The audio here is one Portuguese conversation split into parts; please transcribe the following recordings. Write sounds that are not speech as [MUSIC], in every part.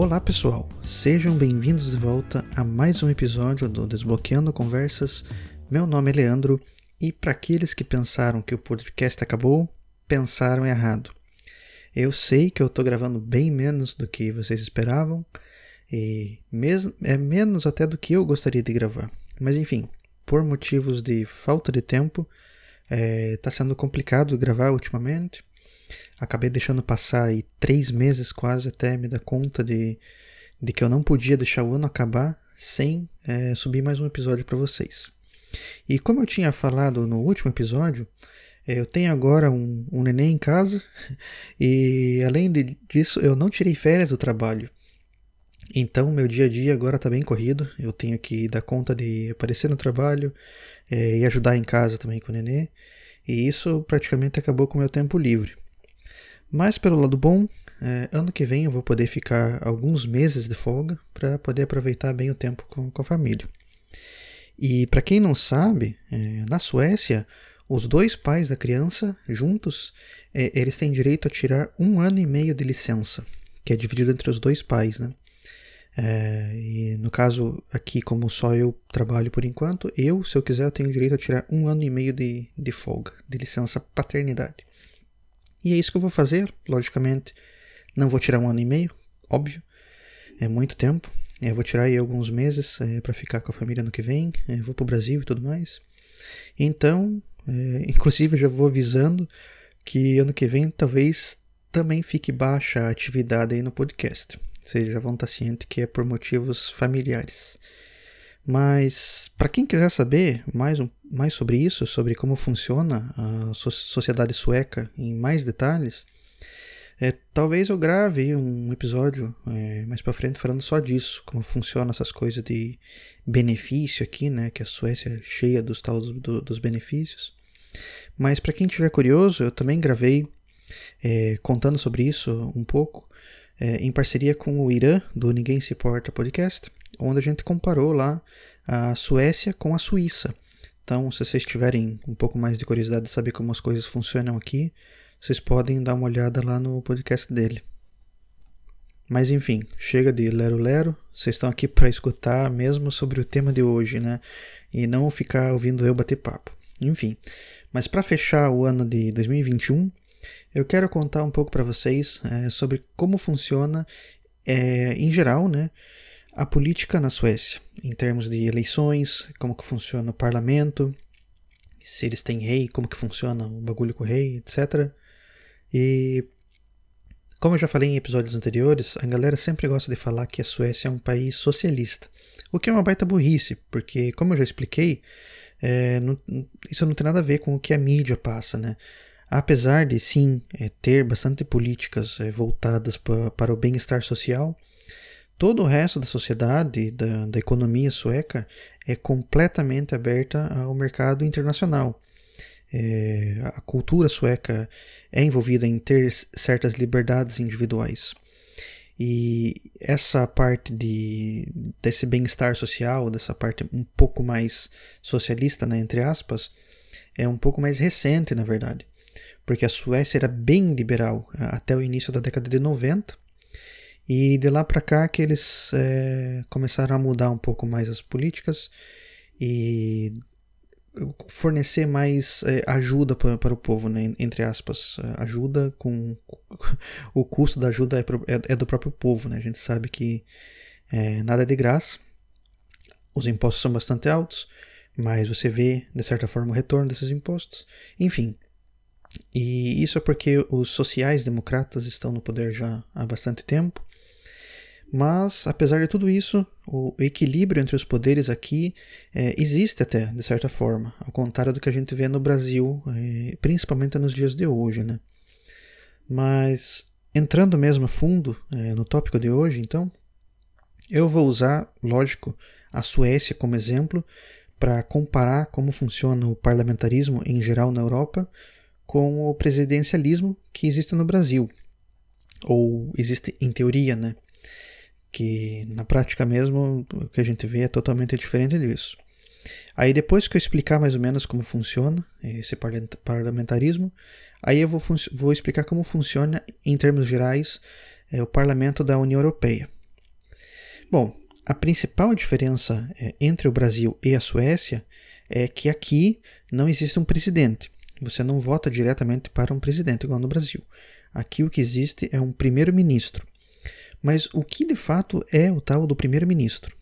Olá pessoal, sejam bem-vindos de volta a mais um episódio do Desbloqueando Conversas. Meu nome é Leandro e para aqueles que pensaram que o podcast acabou, pensaram errado. Eu sei que eu estou gravando bem menos do que vocês esperavam e mesmo, é menos até do que eu gostaria de gravar. Mas enfim, por motivos de falta de tempo, está é, tá sendo complicado gravar ultimamente. Acabei deixando passar aí três meses quase até me dar conta de, de que eu não podia deixar o ano acabar sem é, subir mais um episódio para vocês. E como eu tinha falado no último episódio, é, eu tenho agora um, um neném em casa [LAUGHS] e além disso eu não tirei férias do trabalho. Então meu dia a dia agora está bem corrido. Eu tenho que dar conta de aparecer no trabalho é, e ajudar em casa também com o nenê. E isso praticamente acabou com o meu tempo livre. Mas pelo lado bom, é, ano que vem eu vou poder ficar alguns meses de folga para poder aproveitar bem o tempo com, com a família. E para quem não sabe, é, na Suécia, os dois pais da criança juntos, é, eles têm direito a tirar um ano e meio de licença, que é dividido entre os dois pais, né? É, e no caso aqui, como só eu trabalho por enquanto, eu, se eu quiser, eu tenho direito a tirar um ano e meio de, de folga, de licença paternidade. E é isso que eu vou fazer, logicamente. Não vou tirar um ano e meio, óbvio. É muito tempo. Eu vou tirar aí alguns meses é, para ficar com a família no que vem. É, vou para o Brasil e tudo mais. Então, é, [LAUGHS] inclusive, já vou avisando que ano que vem talvez também fique baixa a atividade aí no podcast. Vocês já vão estar cientes que é por motivos familiares. Mas para quem quiser saber mais, um, mais sobre isso, sobre como funciona a so sociedade sueca em mais detalhes, é, talvez eu grave um episódio é, mais para frente falando só disso, como funciona essas coisas de benefício aqui, né? Que a Suécia é cheia dos tal do, dos benefícios. Mas para quem tiver curioso, eu também gravei é, contando sobre isso um pouco é, em parceria com o Irã do Ninguém Se Importa podcast onde a gente comparou lá a Suécia com a Suíça. Então, se vocês tiverem um pouco mais de curiosidade de saber como as coisas funcionam aqui, vocês podem dar uma olhada lá no podcast dele. Mas enfim, chega de lero-lero. Vocês estão aqui para escutar mesmo sobre o tema de hoje, né? E não ficar ouvindo eu bater papo. Enfim, mas para fechar o ano de 2021, eu quero contar um pouco para vocês é, sobre como funciona, é, em geral, né? A política na Suécia, em termos de eleições, como que funciona o parlamento, se eles têm rei, como que funciona o bagulho com o rei, etc. E como eu já falei em episódios anteriores, a galera sempre gosta de falar que a Suécia é um país socialista, o que é uma baita burrice, porque como eu já expliquei, é, não, isso não tem nada a ver com o que a mídia passa, né? Apesar de sim é, ter bastante políticas é, voltadas pra, para o bem-estar social, Todo o resto da sociedade, da, da economia sueca, é completamente aberta ao mercado internacional. É, a cultura sueca é envolvida em ter certas liberdades individuais. E essa parte de, desse bem-estar social, dessa parte um pouco mais socialista, né, entre aspas, é um pouco mais recente, na verdade. Porque a Suécia era bem liberal até o início da década de 90 e de lá para cá que eles é, começaram a mudar um pouco mais as políticas e fornecer mais é, ajuda para, o povo, né? entre aspas, ajuda com [LAUGHS] o custo da ajuda é, é, é, do próprio povo, né? A gente sabe que é, nada é de graça, os impostos são bastante altos, mas você vê de certa forma o retorno desses impostos, enfim. E isso é porque os sociais-democratas estão no poder já há bastante tempo mas, apesar de tudo isso, o equilíbrio entre os poderes aqui é, existe até, de certa forma, ao contrário do que a gente vê no Brasil, é, principalmente nos dias de hoje. Né? Mas, entrando mesmo a fundo é, no tópico de hoje, então, eu vou usar, lógico, a Suécia como exemplo para comparar como funciona o parlamentarismo em geral na Europa com o presidencialismo que existe no Brasil. Ou existe em teoria, né? Que na prática mesmo o que a gente vê é totalmente diferente disso. Aí depois que eu explicar mais ou menos como funciona esse parlamentarismo, aí eu vou, vou explicar como funciona em termos gerais é, o parlamento da União Europeia. Bom, a principal diferença é, entre o Brasil e a Suécia é que aqui não existe um presidente. Você não vota diretamente para um presidente, igual no Brasil. Aqui o que existe é um primeiro-ministro. Mas o que de fato é o tal do primeiro-ministro?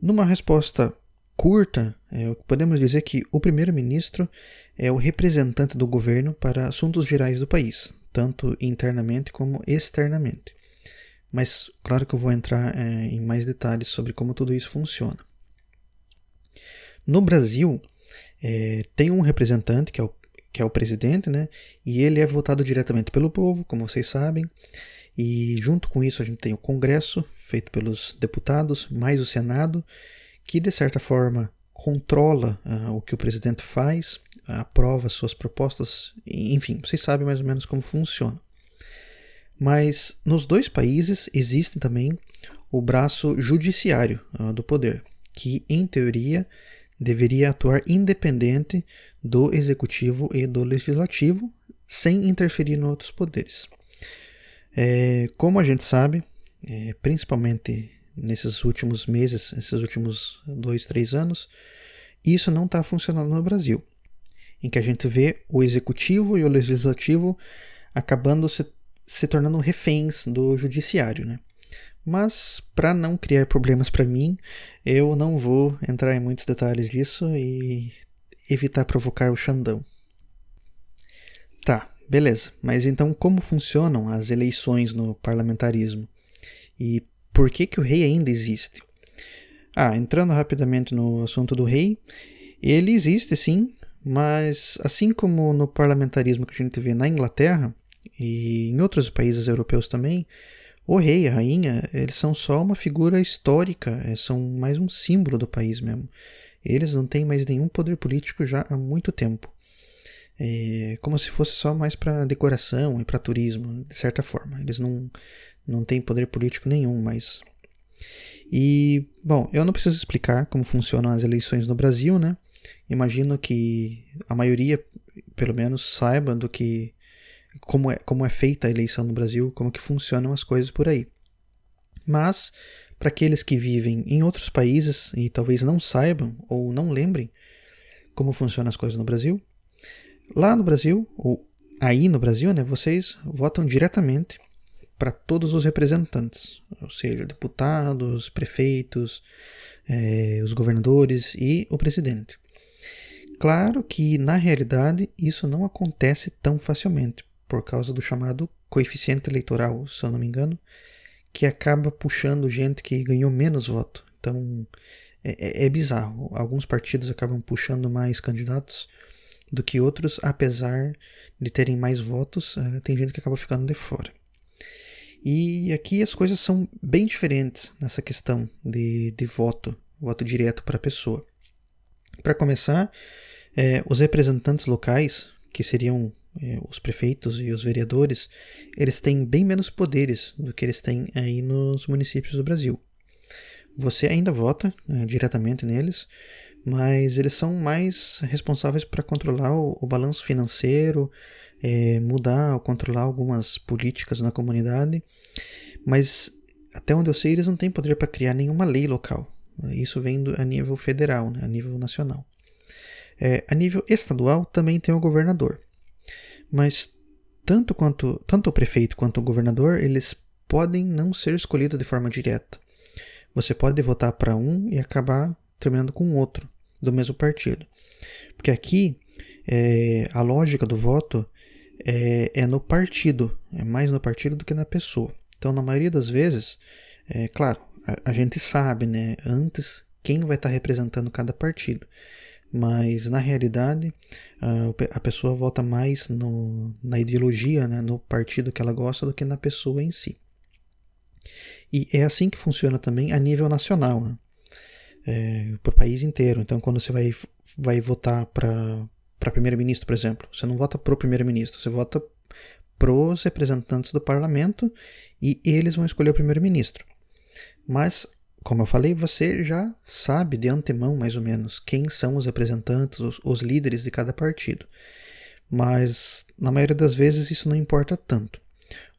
Numa resposta curta, é, podemos dizer que o primeiro-ministro é o representante do governo para assuntos gerais do país, tanto internamente como externamente. Mas claro que eu vou entrar é, em mais detalhes sobre como tudo isso funciona. No Brasil, é, tem um representante que é o que é o presidente, né? E ele é votado diretamente pelo povo, como vocês sabem. E junto com isso a gente tem o Congresso, feito pelos deputados, mais o Senado, que de certa forma controla uh, o que o presidente faz, aprova suas propostas, enfim, vocês sabem mais ou menos como funciona. Mas nos dois países existe também o braço judiciário uh, do poder, que em teoria deveria atuar independente do executivo e do legislativo, sem interferir em outros poderes. É, como a gente sabe, é, principalmente nesses últimos meses, esses últimos dois, três anos, isso não está funcionando no Brasil, em que a gente vê o executivo e o legislativo acabando se, se tornando reféns do judiciário, né? Mas para não criar problemas para mim, eu não vou entrar em muitos detalhes disso e evitar provocar o Xandão. Tá, beleza. Mas então como funcionam as eleições no parlamentarismo? E por que que o rei ainda existe? Ah, entrando rapidamente no assunto do rei, ele existe sim, mas assim como no parlamentarismo que a gente vê na Inglaterra e em outros países europeus também, o rei a rainha, eles são só uma figura histórica, é, são mais um símbolo do país mesmo. Eles não têm mais nenhum poder político já há muito tempo. É como se fosse só mais para decoração e para turismo, de certa forma. Eles não, não têm poder político nenhum mais. E, bom, eu não preciso explicar como funcionam as eleições no Brasil, né? Imagino que a maioria, pelo menos, saiba do que como é, como é feita a eleição no Brasil, como que funcionam as coisas por aí. Mas, para aqueles que vivem em outros países e talvez não saibam ou não lembrem como funcionam as coisas no Brasil, lá no Brasil, ou aí no Brasil, né, vocês votam diretamente para todos os representantes, ou seja, deputados, prefeitos, é, os governadores e o presidente. Claro que, na realidade, isso não acontece tão facilmente, por causa do chamado coeficiente eleitoral, se eu não me engano, que acaba puxando gente que ganhou menos voto. Então é, é, é bizarro. Alguns partidos acabam puxando mais candidatos do que outros, apesar de terem mais votos, uh, tem gente que acaba ficando de fora. E aqui as coisas são bem diferentes nessa questão de, de voto, voto direto para a pessoa. Para começar, é, os representantes locais, que seriam é, os prefeitos e os vereadores, eles têm bem menos poderes do que eles têm aí nos municípios do Brasil. Você ainda vota diretamente neles, mas eles são mais responsáveis para controlar o, o, balanço financeiro, é, mudar ou controlar algumas políticas na comunidade, mas até onde eu sei eles não têm poder para criar nenhuma lei local. Isso vem do, a nível federal, né, a nível nacional. É, a nível estadual também tem o governador. Mas tanto quanto tanto o prefeito quanto o governador, eles podem não ser escolhidos de forma direta. Você pode votar para um e acabar terminando com outro do mesmo partido. Porque aqui é, a lógica do voto é, é, no partido, é mais no partido do que na pessoa. Então, na maioria das vezes, é claro, a, a gente sabe, né, antes quem vai estar representando cada partido mas na realidade a pessoa vota mais no, na ideologia, né, no partido que ela gosta, do que na pessoa em si. E é assim que funciona também a nível nacional, né? É, o país inteiro. Então, quando você vai, vai votar para primeiro-ministro, por exemplo, você não vota para o primeiro-ministro, você vota para os representantes do parlamento e eles vão escolher o primeiro-ministro. Mas como eu falei, você já sabe de antemão, mais ou menos, quem são os representantes, os, os líderes de cada partido. Mas, na maioria das vezes, isso não importa tanto.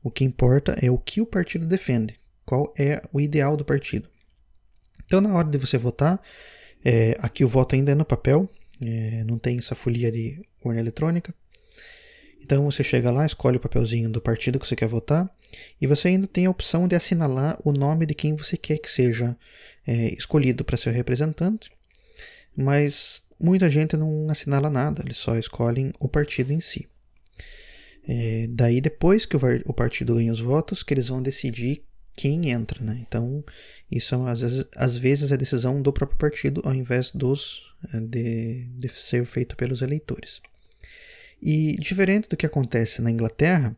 O que importa é o que o partido defende, qual é o ideal do partido. Então, na hora de você votar, é, aqui o voto ainda é no papel, é, não tem essa folia de urna eletrônica. Então você chega lá, escolhe o papelzinho do partido que você quer votar e você ainda tem a opção de assinalar o nome de quem você quer que seja é, escolhido para ser representante. Mas muita gente não assinala nada, eles só escolhem o partido em si. É, daí depois que o, o partido ganha os votos, que eles vão decidir quem entra, né? Então, isso às vezes, às vezes é decisão do próprio partido ao invés dos é, de, de ser feito pelos eleitores. E diferente do que acontece na Inglaterra,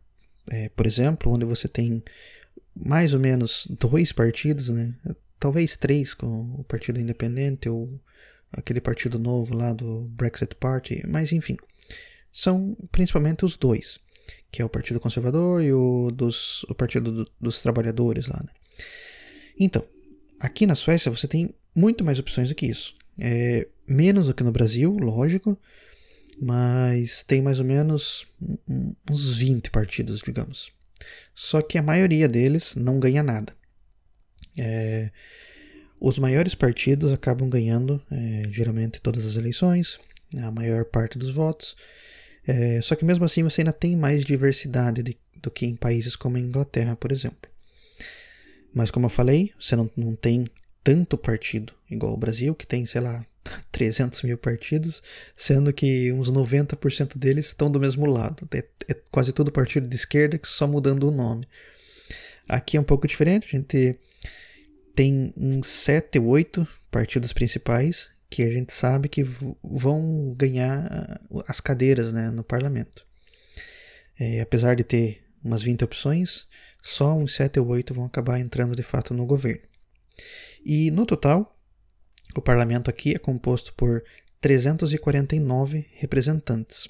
é, por exemplo, onde você tem mais ou menos dois partidos, né? talvez três com o Partido Independente ou aquele partido novo lá do Brexit Party, mas enfim, são principalmente os dois, que é o Partido Conservador e o, dos, o Partido do, dos Trabalhadores lá. Né? Então, aqui na Suécia você tem muito mais opções do que isso. É, menos do que no Brasil, lógico, mas tem mais ou menos uns 20 partidos, digamos. Só que a maioria deles não ganha nada. É, os maiores partidos acabam ganhando, é, geralmente, todas as eleições, a maior parte dos votos. É, só que mesmo assim você ainda tem mais diversidade de, do que em países como a Inglaterra, por exemplo. Mas como eu falei, você não, não tem tanto partido igual o Brasil, que tem, sei lá, [LAUGHS] 300 mil partidos, sendo que uns 90% deles estão do mesmo lado. É, é, quase todo partido de esquerda, que só mudando o nome. Aqui é um pouco diferente, a gente tem uns 7, 8 partidos principais que a gente sabe que vão ganhar as cadeiras né, no parlamento. É, apesar de ter umas 20 opções, só uns 7 ou 8 vão acabar entrando de fato no governo. E no total, o parlamento aqui é composto por 349 representantes.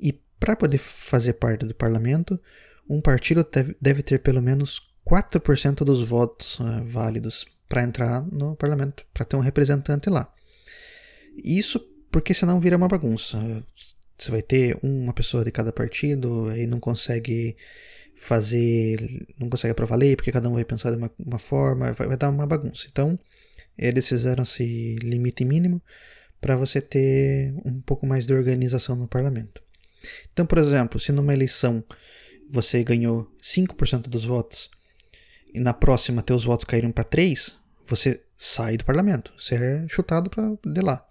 E para poder fazer parte do parlamento, um partido deve ter pelo menos 4% dos votos uh, válidos para entrar no parlamento, para ter um representante lá. Isso porque senão vira uma bagunça. Você vai ter uma pessoa de cada partido e não consegue fazer, não consegue aprovar lei, porque cada um vai pensar de uma, uma forma, vai, vai, dar uma bagunça. Então, eles fizeram esse limite mínimo para você ter um pouco mais de organização no parlamento. Então, por exemplo, se numa eleição você ganhou 5% dos votos e na próxima teus votos caíram para 3, você sai do parlamento, você é chutado para de lá.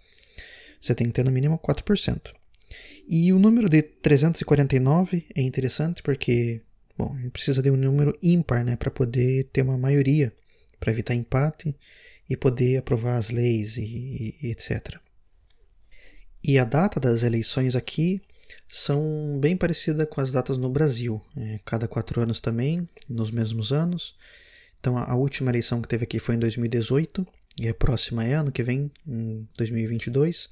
Você tem que ter no mínimo 4%. E o número de 349 é interessante porque, bom, a gente precisa de um número ímpar, né, para poder ter uma maioria, para evitar empate e poder aprovar as leis e, e etc. E a data das eleições aqui são bem parecida com as datas no Brasil, é, cada quatro anos também, nos mesmos anos. Então a última eleição que teve aqui foi em 2018 e a próxima é ano que vem, em 2022.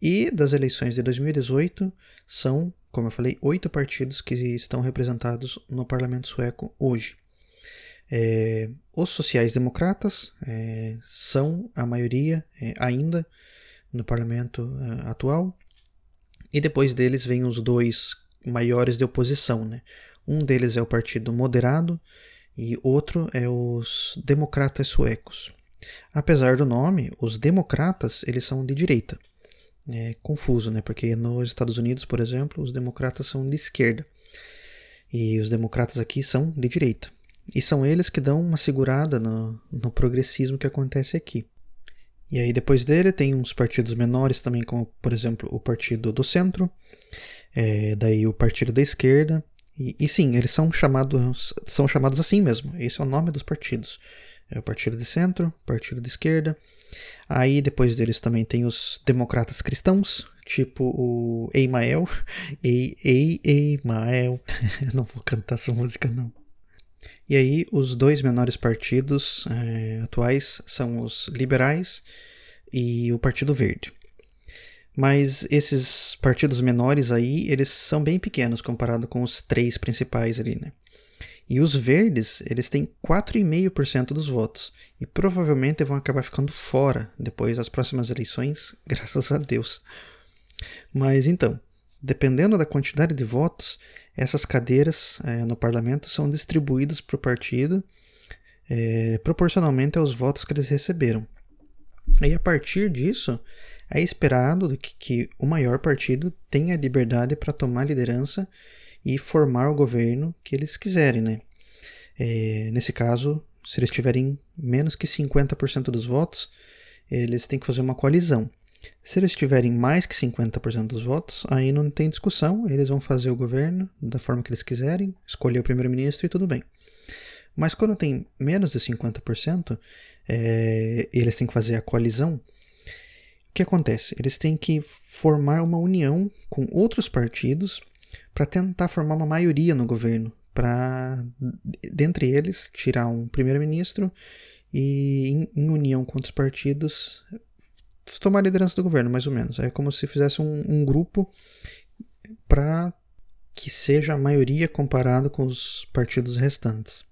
E das eleições de 2018 são, como eu falei, oito partidos que estão representados no parlamento sueco hoje. É, os sociais-democratas é, são a maioria é, ainda no parlamento é, atual, e depois deles vêm os dois maiores de oposição. Né? Um deles é o Partido Moderado e outro é os Democratas Suecos. Apesar do nome, os democratas eles são de direita. É confuso, né? Porque nos Estados Unidos, por exemplo, os democratas são de esquerda e os democratas aqui são de direita. E são eles que dão uma segurada no, no progressismo que acontece aqui. E aí depois dele tem uns partidos menores também, como por exemplo o Partido do Centro, é, daí o Partido da Esquerda. E, e, sim, eles são chamados, são chamados assim mesmo. Esse é o nome dos partidos. É o Partido de Centro, Partido de Esquerda. Aí depois deles também tem os Democratas Cristãos, tipo o Eimael. [LAUGHS] Ei, ei, Eimael. [LAUGHS] não vou cantar essa música não. E aí, os dois menores partidos é, atuais são os liberais e o Partido Verde. Mas esses partidos menores aí, eles são bem pequenos comparado com os três principais ali, né? E os verdes, eles têm 4,5% dos votos e provavelmente vão acabar ficando fora depois das próximas eleições, [LAUGHS] graças a Deus. Mas então, dependendo da quantidade de votos, essas cadeiras é, no parlamento são distribuídas para o partido é, proporcionalmente aos votos que eles receberam. E a partir disso, é esperado que, que o maior partido tenha liberdade para tomar liderança e formar o governo que eles quiserem, né? É, nesse caso, se eles tiverem menos que 50% dos votos, eles têm que fazer uma coalizão. Se eles tiverem mais que 50% dos votos, aí não tem discussão, eles vão fazer o governo da forma que eles quiserem, escolher o primeiro-ministro e tudo bem. Mas quando tem menos de 50%, é, eles têm que fazer a coalizão. O que acontece? Eles têm que formar uma união com outros partidos para tentar formar uma maioria no governo, para, dentre eles, tirar um primeiro-ministro e, em, em, união com outros partidos, tomar a liderança do governo, mais ou menos. É como se fizesse um, um grupo para que seja a maioria comparado com os partidos restantes.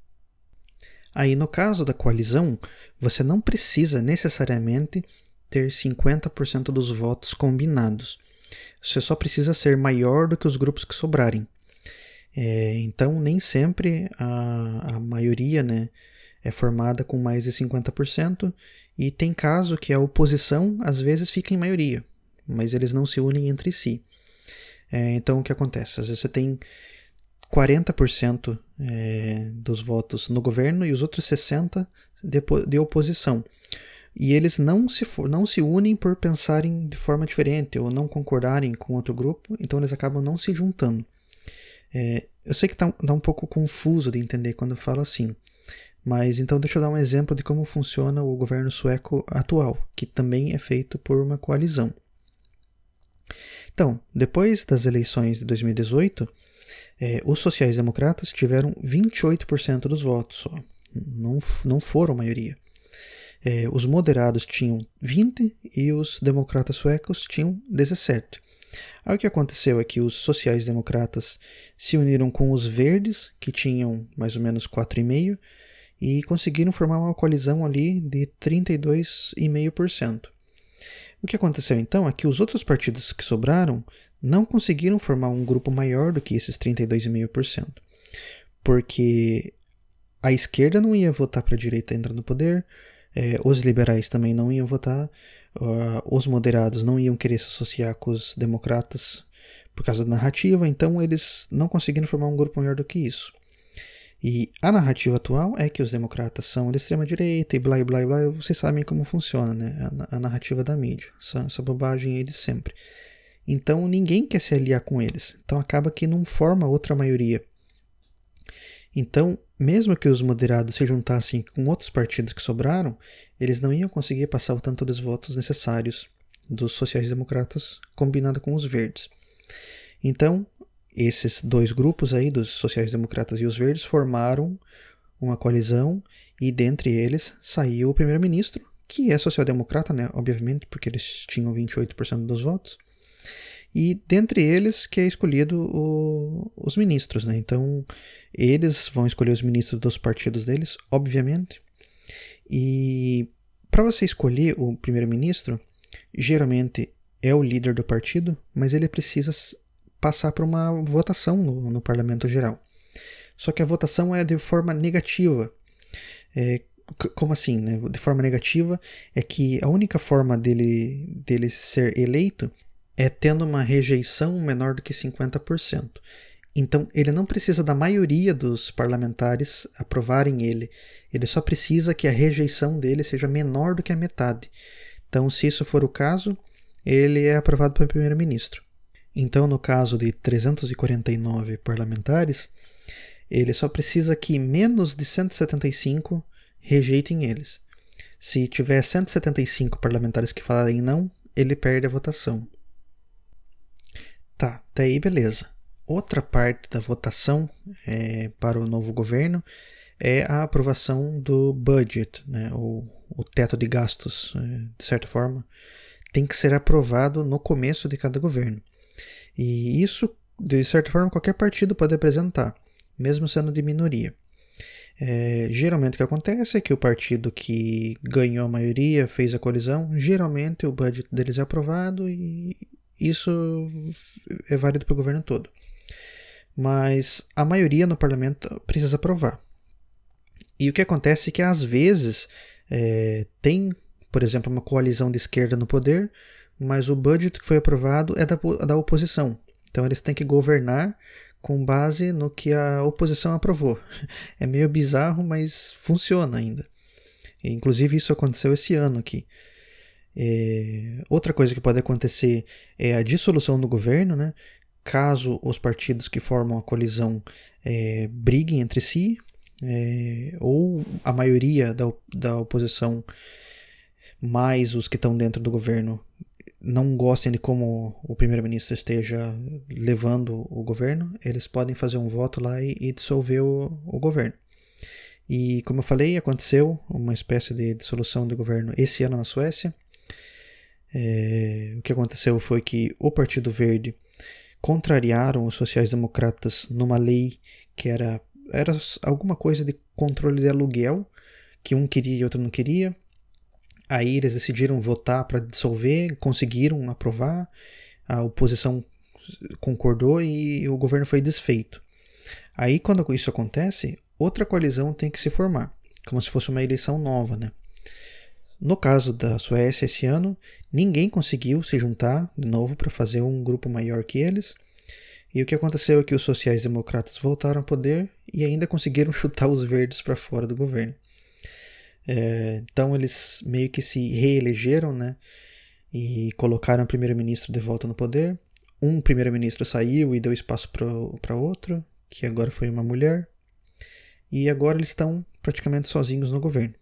Aí, no caso da coalizão, você não precisa necessariamente ter 50% dos votos combinados. Você só precisa ser maior do que os grupos que sobrarem. É, então, nem sempre a, a maioria né, é formada com mais de 50%, e tem caso que a oposição às vezes fica em maioria, mas eles não se unem entre si. É, então, o que acontece? Às vezes você tem 40% é, dos votos no governo e os outros 60% de, de oposição. E eles não se, não se unem por pensarem de forma diferente ou não concordarem com outro grupo, então eles acabam não se juntando. É, eu sei que tá, tá um pouco confuso de entender quando eu falo assim, mas então deixa eu dar um exemplo de como funciona o governo sueco atual, que também é feito por uma coalizão. Então, depois das eleições de 2018, é, os sociais-democratas tiveram 28% dos votos só. Não, não foram maioria. É, os moderados tinham 20 e os democratas suecos tinham 17. Aí o que aconteceu é que os sociais-democratas se uniram com os verdes, que tinham mais ou menos 4,5%, e conseguiram formar uma coalizão ali de 32,5%. O que aconteceu então é que os outros partidos que sobraram não conseguiram formar um grupo maior do que esses 32,5%, porque a esquerda não ia votar para a direita entrar no poder, é, os liberais também não iam votar, uh, os moderados não iam querer se associar com os democratas por causa da narrativa, então eles não conseguiram formar um grupo maior do que isso. E a narrativa atual é que os democratas são de extrema direita e blá blá blá, vocês sabem como funciona, né? A, a narrativa da mídia, essa, essa bobagem aí de sempre. Então ninguém quer se aliar com eles. Então acaba que não forma outra maioria. Então, mesmo que os moderados se juntassem com outros partidos que sobraram, eles não iam conseguir passar o tanto dos votos necessários dos sociais-democratas combinado com os verdes. Então, esses dois grupos aí, dos sociais-democratas e os verdes, formaram uma coalizão e dentre eles saiu o primeiro-ministro, que é social-democrata, né? Obviamente, porque eles tinham 28% dos votos e dentre eles que é escolhido o, os ministros, né? Então eles vão escolher os ministros dos partidos deles, obviamente. E para você escolher o primeiro-ministro, geralmente é o líder do partido, mas ele precisa passar por uma votação no, no parlamento geral. Só que a votação é de forma negativa. É, como assim, né? De forma negativa é que a única forma dele, dele ser eleito é tendo uma rejeição menor do que 50%. Então, ele não precisa da maioria dos parlamentares aprovarem ele. Ele só precisa que a rejeição dele seja menor do que a metade. Então, se isso for o caso, ele é aprovado pelo primeiro-ministro. Então, no caso de 349 parlamentares, ele só precisa que menos de 175 rejeitem eles. Se tiver 175 parlamentares que falarem não, ele perde a votação. Tá, daí beleza. Outra parte da votação é, para o novo governo é a aprovação do budget, né, o, o teto de gastos, é, de certa forma, tem que ser aprovado no começo de cada governo. E isso, de certa forma, qualquer partido pode apresentar, mesmo sendo de minoria. É, geralmente o que acontece é que o partido que ganhou a maioria, fez a colisão, geralmente o budget deles é aprovado e isso é válido para o governo todo. Mas a maioria no parlamento precisa aprovar. E o que acontece é que às vezes é, tem, por exemplo, uma coalizão de esquerda no poder, mas o budget que foi aprovado é da, da oposição. Então eles têm que governar com base no que a oposição aprovou. [LAUGHS] É meio bizarro, mas funciona ainda. E, inclusive isso aconteceu esse ano aqui. É, outra coisa que pode acontecer é a dissolução do governo, né? caso os partidos que formam a colisão é, briguem entre si, é, ou a maioria da, da oposição, mais os que estão dentro do governo, não gostem de como o primeiro-ministro esteja levando o governo, eles podem fazer um voto lá e, e dissolver o, o, governo. E, como eu falei, aconteceu uma espécie de dissolução do governo esse ano na Suécia. É, o que aconteceu foi que o Partido Verde contrariaram os sociais-democratas numa lei que era, era alguma coisa de controle de aluguel, que um queria e outro não queria. Aí eles decidiram votar para dissolver, conseguiram aprovar, a oposição concordou e o governo foi desfeito. Aí, quando isso acontece, outra coalizão tem que se formar, como se fosse uma eleição nova, né? No caso da Suécia esse ano, ninguém conseguiu se juntar de novo para fazer um grupo maior que eles. E o que aconteceu é que os sociais-democratas voltaram ao poder e ainda conseguiram [LAUGHS] chutar os verdes para fora do governo. É, então eles meio que se reelegeram, né? E colocaram o primeiro-ministro de volta no poder. Um primeiro-ministro saiu e deu espaço para outro, que agora foi uma mulher. E agora eles estão praticamente sozinhos no governo.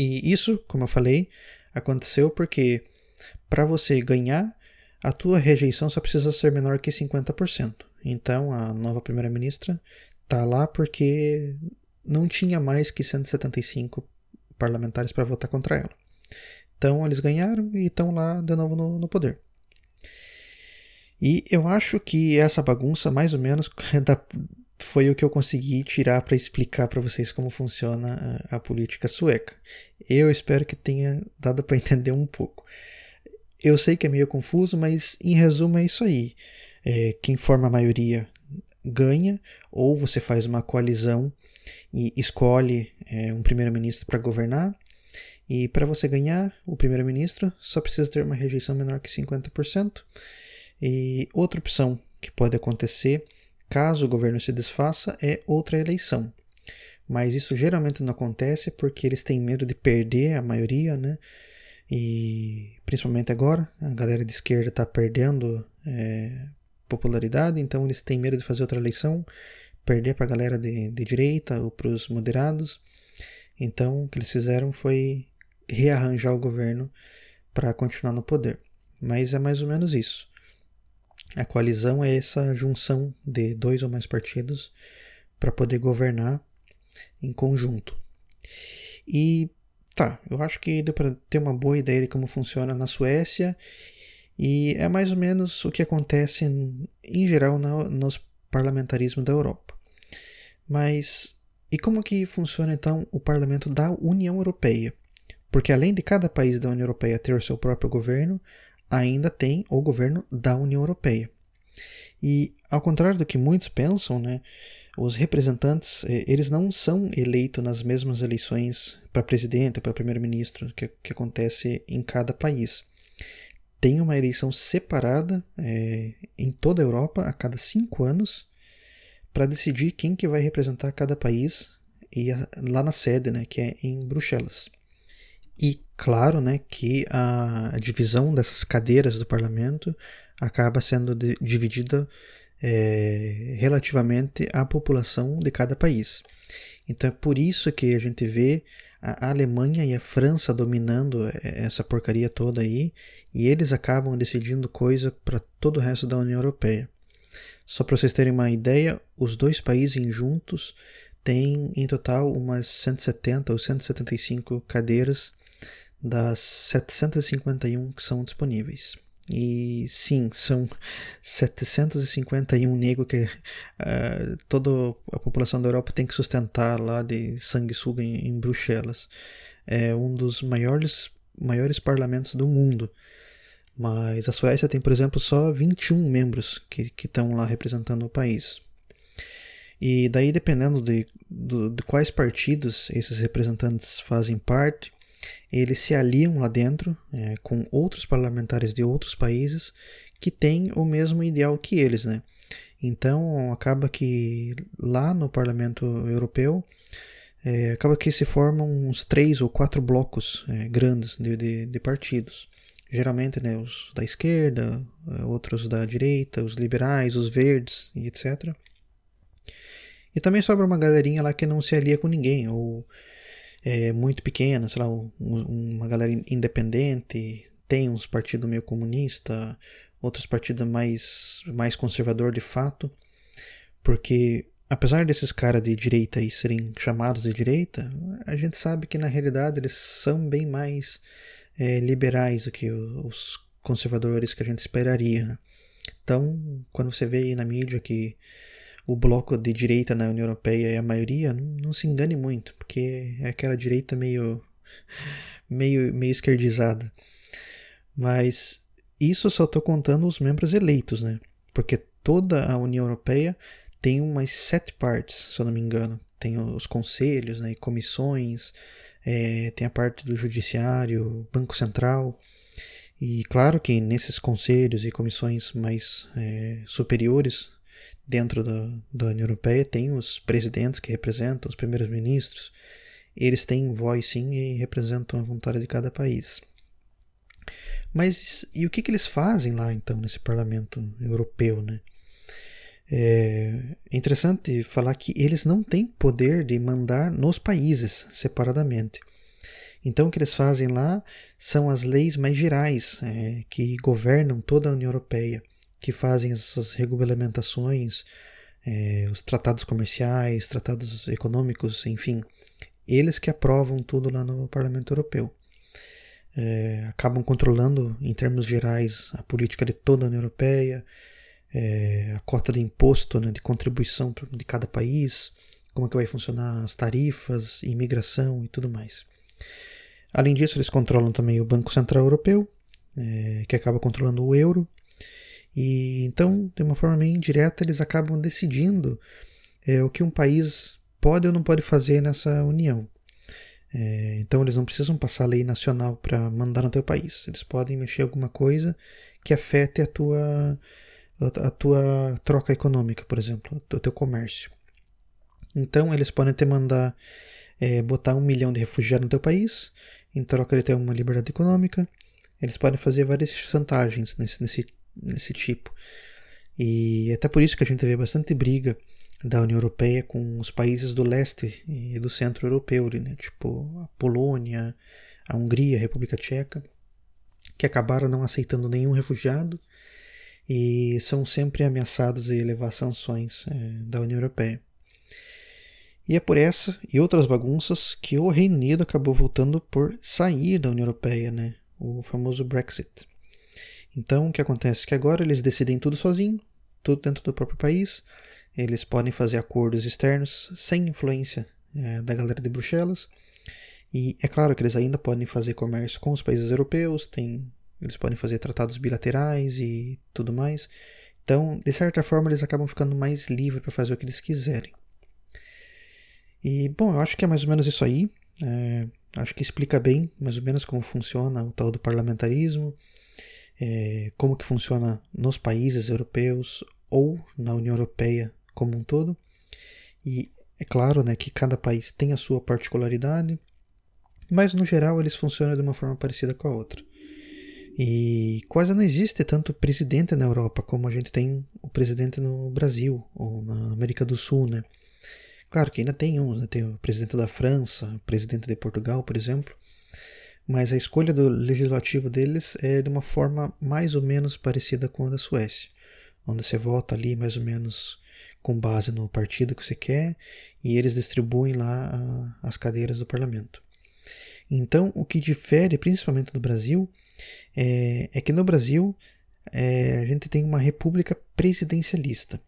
E isso, como eu falei, aconteceu porque para você ganhar, a tua rejeição só precisa ser menor que 50%. Então a nova primeira-ministra tá lá porque não tinha mais que 175 parlamentares para votar contra ela. Então eles ganharam e estão lá de novo no, no poder. E eu acho que essa bagunça, mais ou menos, [LAUGHS] foi o que eu consegui tirar para explicar para vocês como funciona a, a, política sueca. Eu espero que tenha dado para [LAUGHS] entender um pouco. Eu sei que é meio confuso, mas em resumo é isso aí. É, quem forma a maioria ganha, ou você faz uma coalizão e escolhe é, um primeiro-ministro para governar. E para você ganhar o primeiro-ministro, só precisa ter uma rejeição menor que 50%. E outra opção que pode acontecer Caso o governo se desfaça, é outra eleição. Mas isso geralmente não acontece porque eles têm medo de perder a maioria, né? E principalmente agora, a galera de esquerda está perdendo é, popularidade, então eles têm medo de fazer outra eleição, perder para a galera de, de direita ou para os moderados. Então o que eles fizeram foi rearranjar o governo para continuar no poder. Mas é mais ou menos isso. A coalizão é essa junção de dois ou mais partidos para poder governar em conjunto. E tá, eu acho que deu para ter uma boa ideia de como funciona na Suécia e é mais ou menos o que acontece em geral no, nos parlamentarismos da Europa. Mas e como que funciona então o parlamento da União Europeia? Porque além de cada país da União Europeia ter o seu próprio governo, ainda tem o governo da União Europeia. E ao contrário do que muitos pensam, né, os representantes eh, eles não são eleitos nas mesmas eleições para presidente ou para primeiro-ministro que, que acontece em cada país. Tem uma eleição separada é, em toda a Europa a cada cinco anos para decidir quem que vai representar cada país e a, lá na sede, né, que é em Bruxelas. E claro, né, que a divisão dessas cadeiras do parlamento acaba sendo de, dividida é, relativamente à população de cada país. Então é por isso que a gente vê a Alemanha e a França dominando é, essa porcaria toda aí, e eles acabam decidindo coisa para todo o resto da União Europeia. Só para vocês terem uma ideia, os dois países juntos têm em total umas 170 ou 175 cadeiras das 751 que são disponíveis. E sim, são 751 negros que uh, toda a população da Europa tem que sustentar lá de sanguessuga em, em Bruxelas. É um dos maiores, maiores parlamentos do mundo. Mas a Suécia tem, por exemplo, só 21 membros que estão lá representando o país. E daí, dependendo de, de, de quais partidos esses representantes fazem parte, eles se aliam lá dentro é, com outros parlamentares de outros países que têm o mesmo ideal que eles, né? Então acaba que lá no Parlamento Europeu é, acaba que se formam uns três ou quatro blocos é, grandes de, de, de, partidos. Geralmente né, os da esquerda, é, outros da direita, os liberais, os verdes e etc. E também sobra uma galerinha lá que não se alia com ninguém, ou é muito pequena, sei lá, um, uma galera independente, tem uns partidos meio comunista, outros partidos mais, mais conservador de fato, porque apesar desses caras de direita aí serem chamados de direita, a gente sabe que na realidade eles são bem mais é, liberais do que os conservadores que a gente esperaria. Né? Então, quando você vê aí na mídia que o bloco de direita na União Europeia é a maioria, não, se engane muito, porque é aquela direita meio meio meio esquerdizada. Mas isso só estou contando os membros eleitos, né? Porque toda a União Europeia tem umas sete partes, se eu não me engano. Tem os conselhos né, e comissões, é, tem a parte do judiciário, Banco Central. E claro que nesses conselhos e comissões mais é, superiores dentro da, da União Europeia tem os presidentes que representam, os primeiros ministros. Eles têm voz sim e representam a vontade de cada país. Mas e o que, que eles fazem lá então nesse parlamento europeu, né? É interessante falar que eles não têm poder de mandar nos países separadamente. Então, o que eles fazem lá são as leis mais gerais é, que governam toda a União Europeia, que fazem essas regulamentações, é, os tratados comerciais, tratados econômicos, enfim, eles que aprovam tudo lá no Parlamento Europeu. É, acabam controlando, em termos gerais, a política de toda a União Europeia, é, a cota de imposto, né, de contribuição de cada país, como é que vai funcionar as tarifas, imigração e tudo mais. Além disso, eles controlam também o Banco Central Europeu, é, que acaba controlando o euro. E então, de uma forma meio indireta, eles acabam decidindo é, o que um país pode ou não pode fazer nessa união. É, então, eles não precisam passar lei nacional para mandar no teu país. Eles podem mexer alguma coisa que afete a tua a tua troca econômica, por exemplo, o teu comércio. Então eles podem te mandar é, botar um milhão de refugiados no teu país, em troca de ter uma liberdade econômica. Eles podem fazer várias chantagens nesse, nesse, nesse tipo. E é até por isso que a gente vê bastante briga da União Europeia com os países do leste e do centro europeu, né? tipo a Polônia, a Hungria, a República Tcheca, que acabaram não aceitando nenhum refugiado e são sempre ameaçados a levar sanções é, da União Europeia. E é por essa e outras bagunças que o Reino Unido acabou voltando por sair da União Europeia, né? o famoso Brexit. Então, o que acontece? Que agora eles decidem tudo sozinho, tudo dentro do próprio país, eles podem fazer acordos externos sem influência é, da galera de Bruxelas, e é claro que eles ainda podem fazer comércio com os países europeus, tem eles podem fazer tratados bilaterais e tudo mais. Então, de certa forma, eles acabam ficando mais livres para fazer o que eles quiserem. E, bom, eu acho que é mais ou menos isso aí. É, acho que explica bem, mais ou menos, como funciona o tal do parlamentarismo, é, como que funciona nos países europeus ou na União Europeia como um todo. E é claro né, que cada país tem a sua particularidade, mas no geral eles funcionam de uma forma parecida com a outra. E quase não existe tanto presidente na Europa como a gente tem o presidente no Brasil ou na América do Sul, né? Claro que ainda tem uns, né? tem o presidente da França, o presidente de Portugal, por exemplo, mas a escolha do legislativo deles é de uma forma mais ou menos parecida com a da Suécia, onde você vota ali mais ou menos com base no partido que você quer e eles distribuem lá a, as cadeiras do parlamento. Então, o que difere principalmente do Brasil é, é que no Brasil é, a gente tem uma república presidencialista.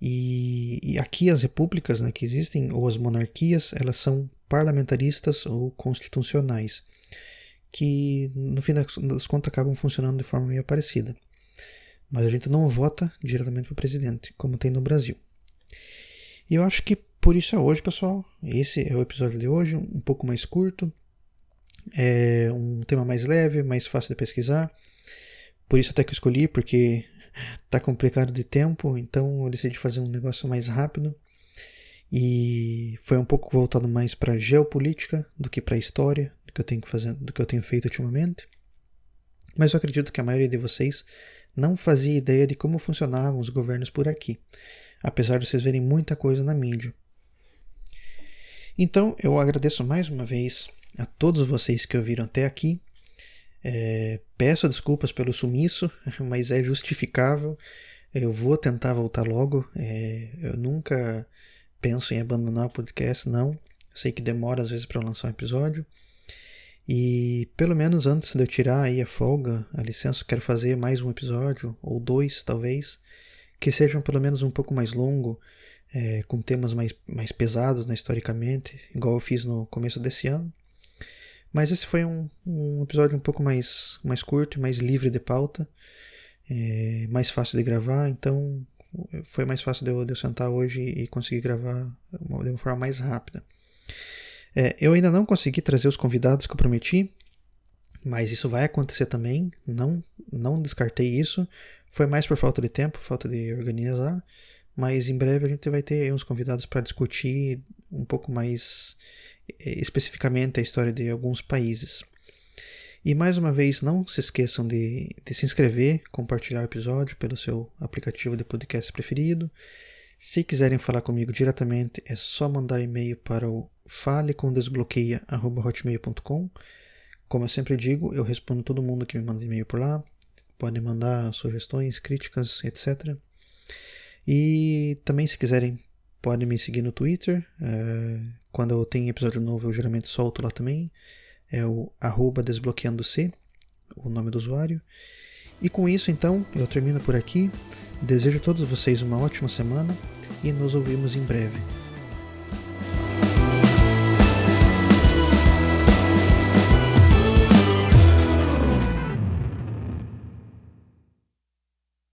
E, e, aqui as repúblicas né, que existem, ou as monarquias, elas são parlamentaristas ou constitucionais, que no fim das, contas acabam funcionando de forma meio parecida. Mas a gente não vota diretamente para o presidente, como tem no Brasil. E eu acho que por isso é hoje, pessoal. Esse é o episódio de hoje, um pouco mais curto. É um tema mais leve, mais fácil de pesquisar. Por isso até que eu escolhi, porque [LAUGHS] tá complicado de tempo, então eu decidi fazer um negócio mais rápido. E foi um pouco voltado mais para geopolítica do que para história, que eu tenho que eu tenho feito ultimamente. Mas eu acredito que a maioria de vocês não fazia ideia de como funcionavam os governos por aqui, apesar de vocês verem muita coisa na mídia. Então, eu agradeço mais uma vez a todos vocês que ouviram até aqui. É, peço desculpas pelo sumiço, [LAUGHS] mas é justificável. Eu vou tentar voltar logo. É, eu nunca penso em abandonar o podcast, não. Sei que demora às vezes para lançar um episódio. E pelo menos antes de eu tirar aí a folga, a licença, quero fazer mais um episódio, ou dois talvez, que sejam pelo menos um pouco mais longo, é, com temas mais, mais pesados né, historicamente, igual eu fiz no começo desse ano. Mas esse foi um, um episódio um pouco mais, mais curto mais livre de pauta, é, mais fácil de gravar, então foi mais fácil de eu, de eu sentar hoje e conseguir gravar de uma forma mais rápida. É, eu ainda não consegui trazer os convidados que eu prometi, mas isso vai acontecer também. Não, não descartei isso. Foi mais por falta de tempo, falta de organizar. Mas em breve a gente vai ter uns convidados para discutir um pouco mais é, especificamente a história de alguns países. E mais uma vez, não se esqueçam de, de se inscrever, compartilhar o episódio pelo seu aplicativo de podcast preferido. Se quiserem falar comigo diretamente, é só mandar e-mail para o falecomdesbloqueia.hotmail.com Como eu sempre digo, eu respondo todo mundo que me manda e-mail por lá. Podem mandar sugestões, críticas, etc. E também, se quiserem, podem me seguir no Twitter. É, quando eu tenho episódio novo, eu geralmente solto lá também. É o arroba desbloqueando-c, o nome do usuário. E com isso, então, eu termino por aqui. Desejo a todos vocês uma ótima semana e nos ouvimos em breve.